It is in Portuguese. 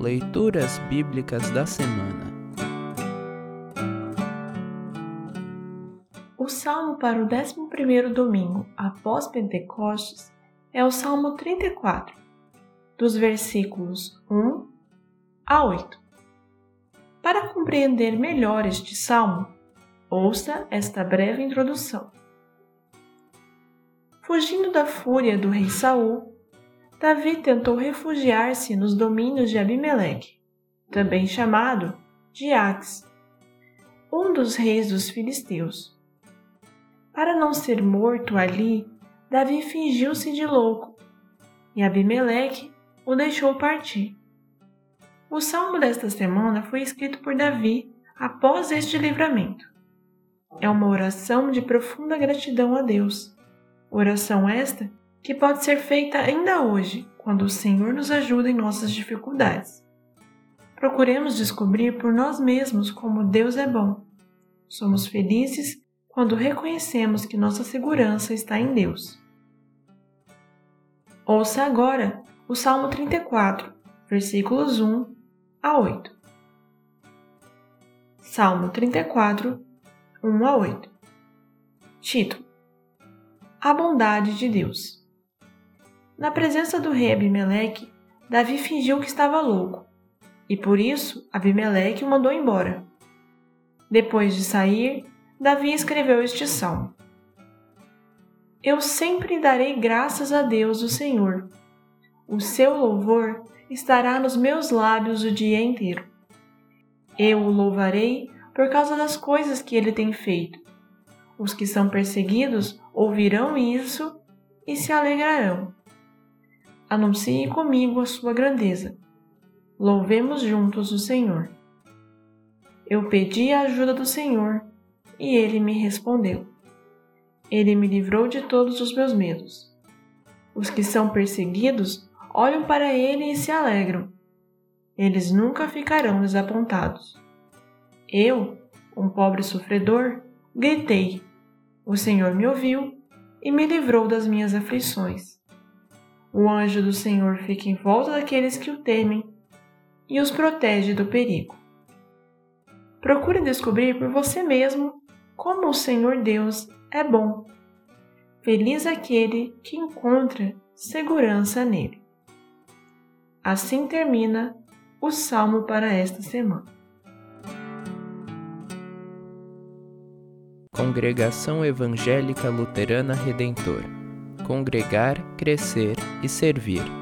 Leituras Bíblicas da Semana O salmo para o 11 domingo após Pentecostes é o Salmo 34, dos versículos 1 a 8. Para compreender melhor este salmo, ouça esta breve introdução. Fugindo da fúria do rei Saul, Davi tentou refugiar-se nos domínios de Abimeleque, também chamado de Ax, um dos reis dos filisteus. Para não ser morto ali, Davi fingiu-se de louco, e Abimeleque o deixou partir. O salmo desta semana foi escrito por Davi após este livramento. É uma oração de profunda gratidão a Deus Oração esta que pode ser feita ainda hoje, quando o Senhor nos ajuda em nossas dificuldades. Procuremos descobrir por nós mesmos como Deus é bom. Somos felizes quando reconhecemos que nossa segurança está em Deus. Ouça agora o Salmo 34, versículos 1 a 8. Salmo 34, 1 a 8. Título a bondade de Deus. Na presença do rei Abimeleque, Davi fingiu que estava louco, e por isso Abimeleque o mandou embora. Depois de sair, Davi escreveu este salmo: Eu sempre darei graças a Deus, o Senhor. O seu louvor estará nos meus lábios o dia inteiro. Eu o louvarei por causa das coisas que ele tem feito os que são perseguidos ouvirão isso e se alegrarão. Anuncie comigo a sua grandeza. Louvemos juntos o Senhor. Eu pedi a ajuda do Senhor e ele me respondeu. Ele me livrou de todos os meus medos. Os que são perseguidos olham para ele e se alegram. Eles nunca ficarão desapontados. Eu, um pobre sofredor, gritei o Senhor me ouviu e me livrou das minhas aflições. O anjo do Senhor fica em volta daqueles que o temem e os protege do perigo. Procure descobrir por você mesmo como o Senhor Deus é bom. Feliz aquele que encontra segurança nele. Assim termina o salmo para esta semana. Congregação Evangélica Luterana Redentor Congregar, Crescer e Servir.